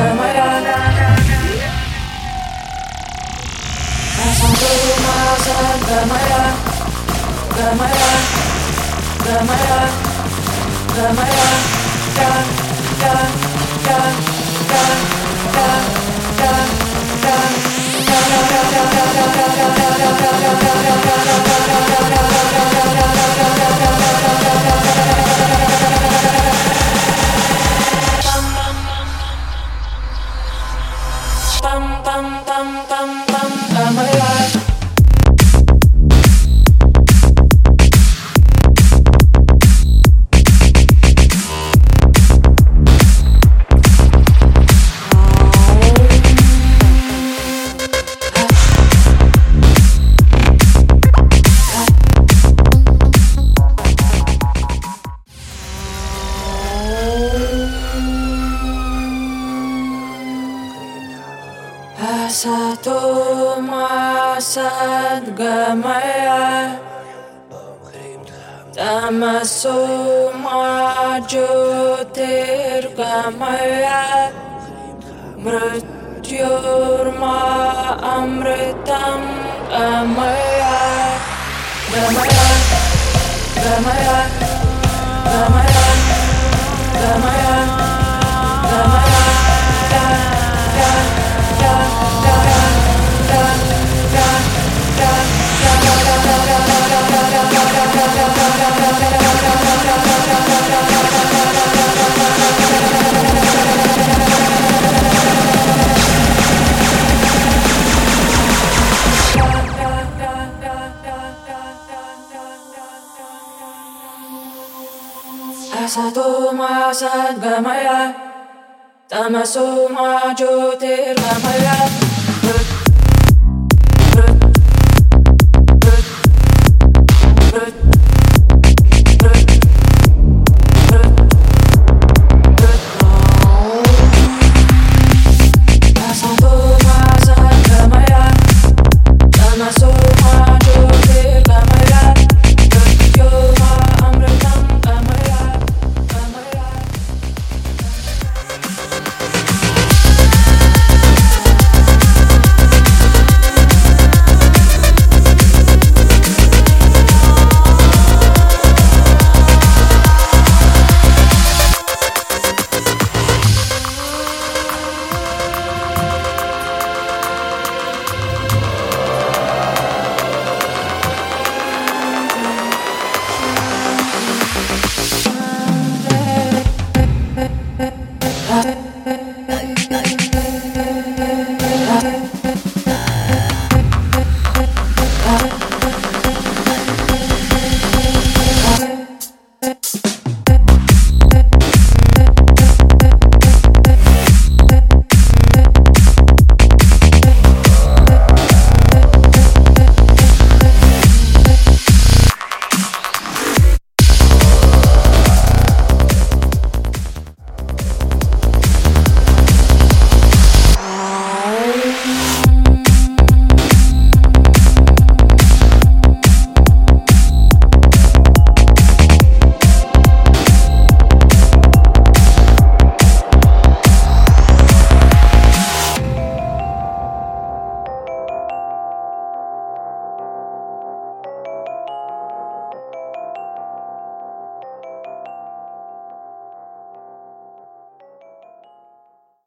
Yeah. Bum bum Satu masan gamaya Tamasu majutir gamaya Mrityurma amritam gamaya Gamaya, gamaya, gamaya सतो मा सद्गमय तमसो मा ज्योतिर्गमय